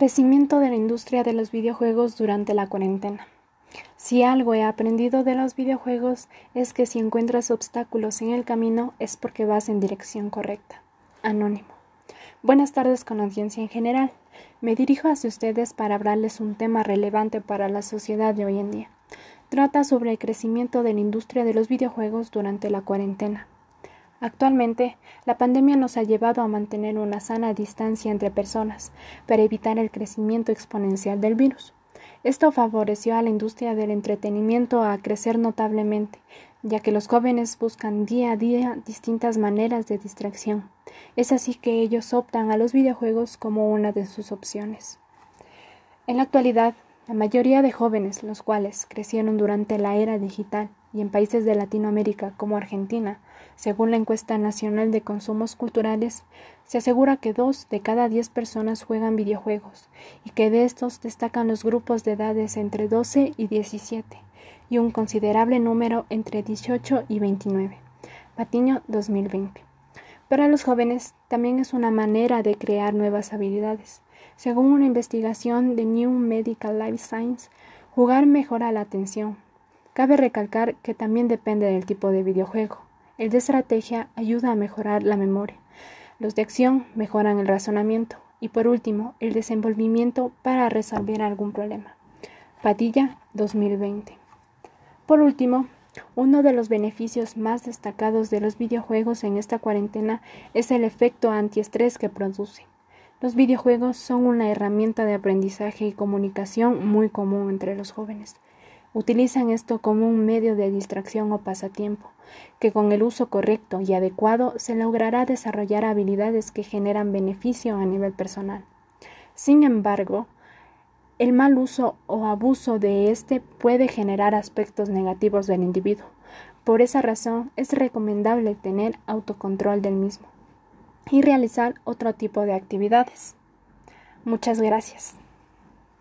Crecimiento de la industria de los videojuegos durante la cuarentena. Si algo he aprendido de los videojuegos es que si encuentras obstáculos en el camino es porque vas en dirección correcta. Anónimo. Buenas tardes con audiencia en general. Me dirijo hacia ustedes para hablarles un tema relevante para la sociedad de hoy en día. Trata sobre el crecimiento de la industria de los videojuegos durante la cuarentena. Actualmente, la pandemia nos ha llevado a mantener una sana distancia entre personas para evitar el crecimiento exponencial del virus. Esto favoreció a la industria del entretenimiento a crecer notablemente, ya que los jóvenes buscan día a día distintas maneras de distracción. Es así que ellos optan a los videojuegos como una de sus opciones. En la actualidad, la mayoría de jóvenes, los cuales crecieron durante la era digital y en países de Latinoamérica como Argentina, según la encuesta nacional de consumos culturales, se asegura que dos de cada diez personas juegan videojuegos y que de estos destacan los grupos de edades entre 12 y 17 y un considerable número entre 18 y 29. Patiño 2020. Para los jóvenes también es una manera de crear nuevas habilidades. Según una investigación de New Medical Life Science, jugar mejora la atención. Cabe recalcar que también depende del tipo de videojuego. El de estrategia ayuda a mejorar la memoria. Los de acción mejoran el razonamiento. Y por último, el desenvolvimiento para resolver algún problema. Padilla 2020. Por último, uno de los beneficios más destacados de los videojuegos en esta cuarentena es el efecto antiestrés que produce. Los videojuegos son una herramienta de aprendizaje y comunicación muy común entre los jóvenes. Utilizan esto como un medio de distracción o pasatiempo, que con el uso correcto y adecuado se logrará desarrollar habilidades que generan beneficio a nivel personal. Sin embargo, el mal uso o abuso de éste puede generar aspectos negativos del individuo. Por esa razón es recomendable tener autocontrol del mismo y realizar otro tipo de actividades. Muchas gracias.